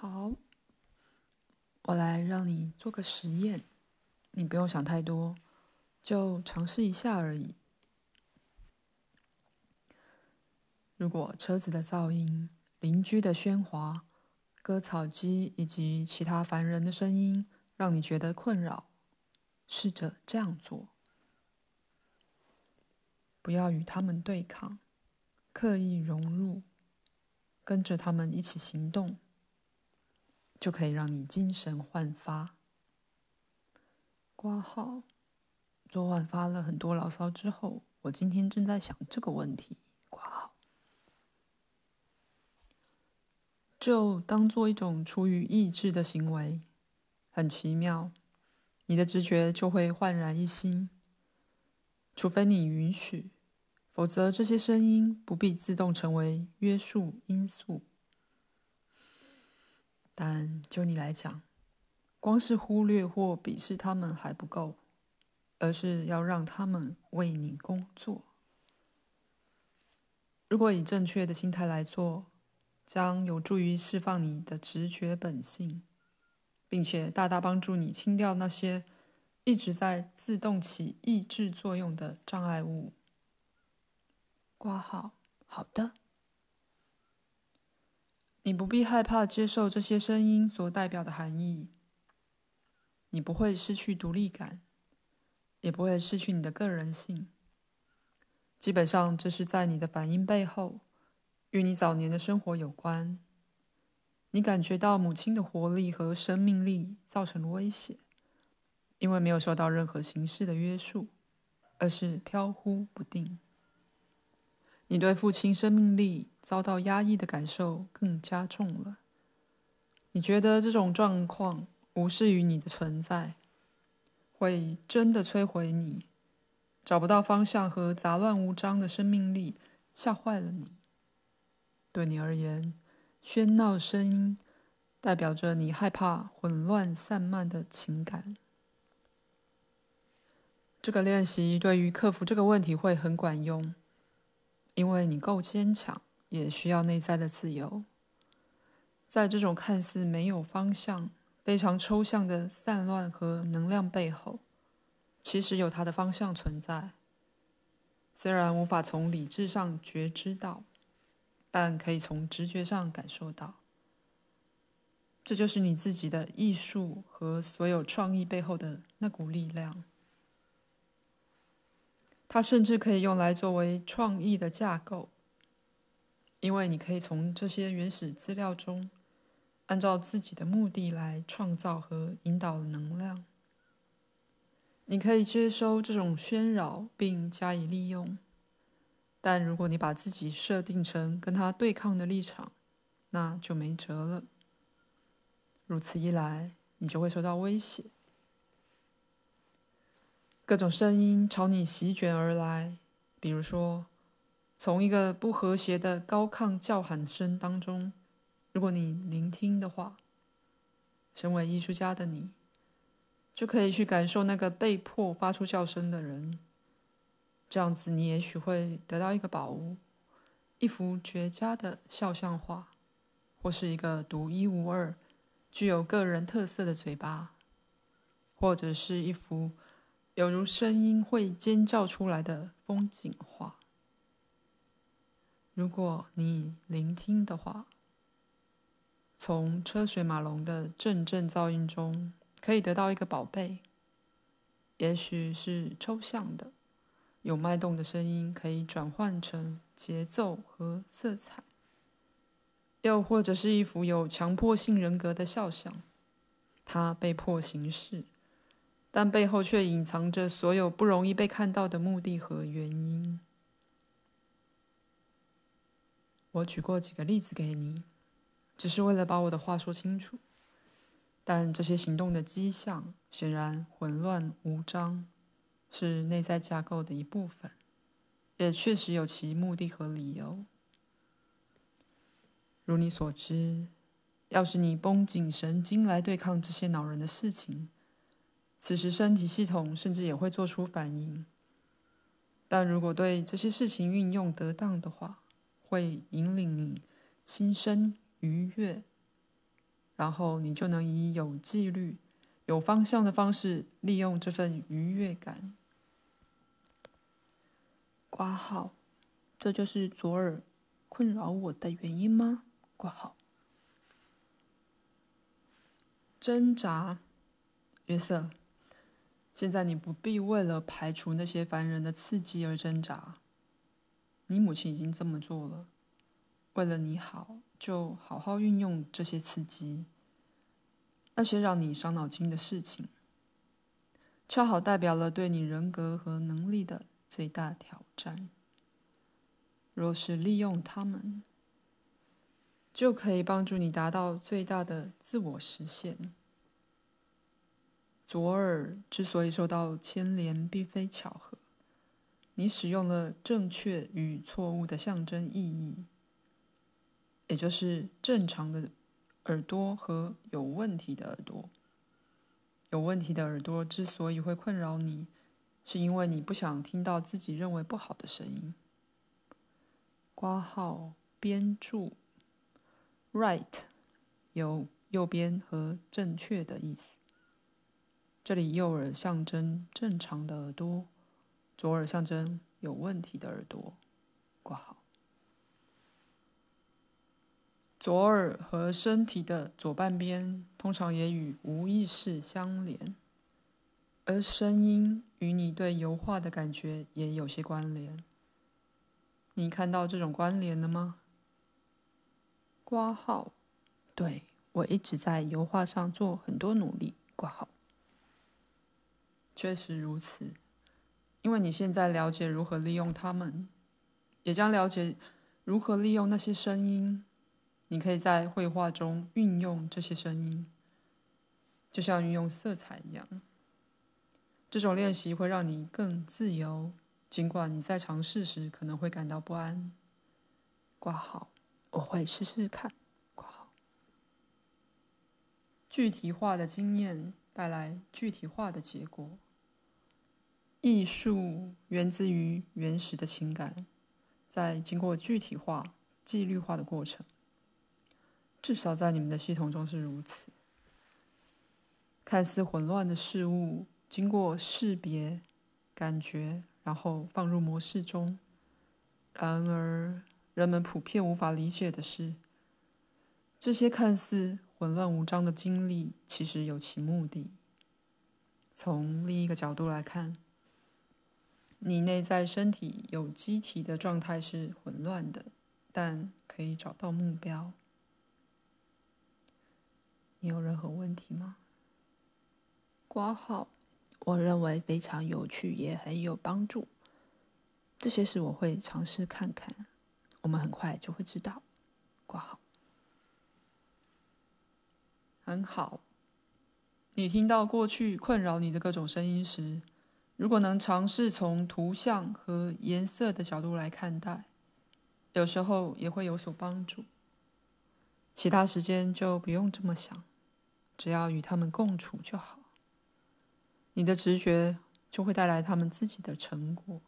好，我来让你做个实验，你不用想太多，就尝试一下而已。如果车子的噪音、邻居的喧哗、割草机以及其他烦人的声音让你觉得困扰，试着这样做。不要与他们对抗，刻意融入，跟着他们一起行动，就可以让你精神焕发。挂号，昨晚发了很多牢骚之后，我今天正在想这个问题。挂号，就当做一种出于意志的行为，很奇妙，你的直觉就会焕然一新，除非你允许。否则，这些声音不必自动成为约束因素。但就你来讲，光是忽略或鄙视他们还不够，而是要让他们为你工作。如果以正确的心态来做，将有助于释放你的直觉本性，并且大大帮助你清掉那些一直在自动起抑制作用的障碍物。挂号，好的。你不必害怕接受这些声音所代表的含义。你不会失去独立感，也不会失去你的个人性。基本上，这是在你的反应背后，与你早年的生活有关。你感觉到母亲的活力和生命力造成了威胁，因为没有受到任何形式的约束，而是飘忽不定。你对父亲生命力遭到压抑的感受更加重了。你觉得这种状况无视于你的存在，会真的摧毁你，找不到方向和杂乱无章的生命力吓坏了你。对你而言，喧闹声音代表着你害怕混乱散漫的情感。这个练习对于克服这个问题会很管用。因为你够坚强，也需要内在的自由。在这种看似没有方向、非常抽象的散乱和能量背后，其实有它的方向存在。虽然无法从理智上觉知到，但可以从直觉上感受到。这就是你自己的艺术和所有创意背后的那股力量。它甚至可以用来作为创意的架构，因为你可以从这些原始资料中，按照自己的目的来创造和引导能量。你可以接收这种喧扰并加以利用，但如果你把自己设定成跟它对抗的立场，那就没辙了。如此一来，你就会受到威胁。各种声音朝你席卷而来，比如说，从一个不和谐的高亢叫喊声当中，如果你聆听的话，身为艺术家的你，就可以去感受那个被迫发出叫声的人。这样子，你也许会得到一个宝物，一幅绝佳的肖像画，或是一个独一无二、具有个人特色的嘴巴，或者是一幅。犹如声音会尖叫出来的风景画。如果你聆听的话，从车水马龙的阵阵噪音中，可以得到一个宝贝。也许是抽象的、有脉动的声音，可以转换成节奏和色彩；又或者是一幅有强迫性人格的肖像，它被迫行事。但背后却隐藏着所有不容易被看到的目的和原因。我举过几个例子给你，只是为了把我的话说清楚。但这些行动的迹象显然混乱无章，是内在架构的一部分，也确实有其目的和理由。如你所知，要是你绷紧神经来对抗这些恼人的事情，此时，身体系统甚至也会做出反应。但如果对这些事情运用得当的话，会引领你心生愉悦。然后你就能以有纪律、有方向的方式利用这份愉悦感。挂号，这就是左耳困扰我的原因吗？挂号，挣扎，约瑟。现在你不必为了排除那些烦人的刺激而挣扎。你母亲已经这么做了。为了你好，就好好运用这些刺激。那些让你伤脑筋的事情，恰好代表了对你人格和能力的最大挑战。若是利用它们，就可以帮助你达到最大的自我实现。左耳之所以受到牵连，并非巧合。你使用了正确与错误的象征意义，也就是正常的耳朵和有问题的耳朵。有问题的耳朵之所以会困扰你，是因为你不想听到自己认为不好的声音。括号编注，right 有右边和正确的意思。这里右耳象征正常的耳朵，左耳象征有问题的耳朵。挂号，左耳和身体的左半边通常也与无意识相连，而声音与你对油画的感觉也有些关联。你看到这种关联了吗？括号，对，我一直在油画上做很多努力。挂号。确实如此，因为你现在了解如何利用它们，也将了解如何利用那些声音。你可以在绘画中运用这些声音，就像运用色彩一样。这种练习会让你更自由，尽管你在尝试时可能会感到不安。挂号，我会试试看。挂号，具体化的经验带来具体化的结果。艺术源自于原始的情感，在经过具体化、纪律化的过程。至少在你们的系统中是如此。看似混乱的事物，经过识别、感觉，然后放入模式中。然而，人们普遍无法理解的是，这些看似混乱无章的经历，其实有其目的。从另一个角度来看。你内在身体有机体的状态是混乱的，但可以找到目标。你有任何问题吗？括号，我认为非常有趣，也很有帮助。这些事我会尝试看看，我们很快就会知道。括号，很好。你听到过去困扰你的各种声音时，如果能尝试从图像和颜色的角度来看待，有时候也会有所帮助。其他时间就不用这么想，只要与他们共处就好。你的直觉就会带来他们自己的成果。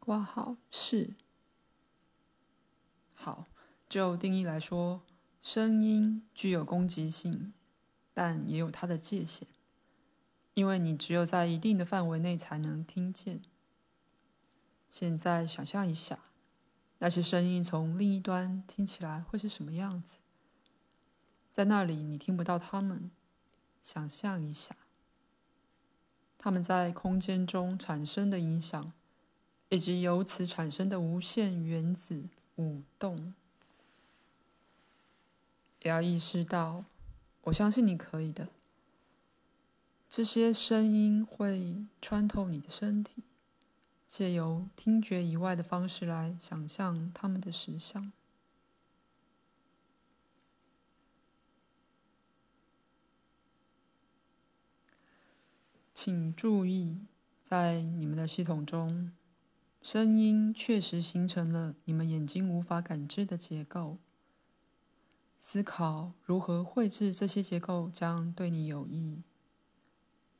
挂号是。好，就定义来说，声音具有攻击性，但也有它的界限。因为你只有在一定的范围内才能听见。现在想象一下，那些声音从另一端听起来会是什么样子？在那里你听不到它们。想象一下，它们在空间中产生的影响，以及由此产生的无限原子舞动。也要意识到，我相信你可以的。这些声音会穿透你的身体，借由听觉以外的方式来想象它们的实相。请注意，在你们的系统中，声音确实形成了你们眼睛无法感知的结构。思考如何绘制这些结构将对你有益。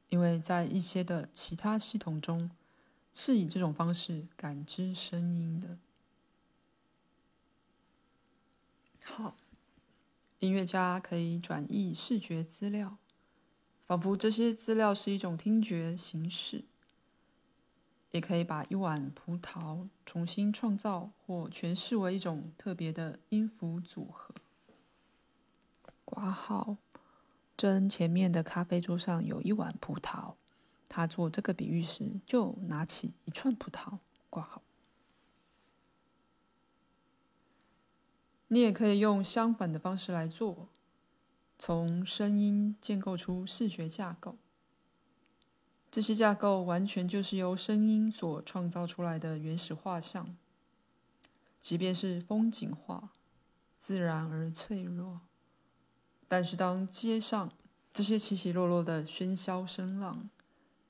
因为在一些的其他系统中，是以这种方式感知声音的。好，音乐家可以转译视觉资料，仿佛这些资料是一种听觉形式。也可以把一碗葡萄重新创造或诠释为一种特别的音符组合。挂号，珍前面的咖啡桌上有一碗葡萄。他做这个比喻时，就拿起一串葡萄。挂好。你也可以用相反的方式来做，从声音建构出视觉架构。这些架构完全就是由声音所创造出来的原始画像，即便是风景画，自然而脆弱。但是当街上这些起起落落的喧嚣声浪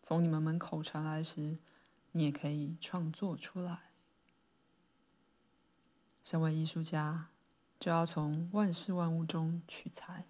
从你们门口传来时，你也可以创作出来。身为艺术家，就要从万事万物中取材。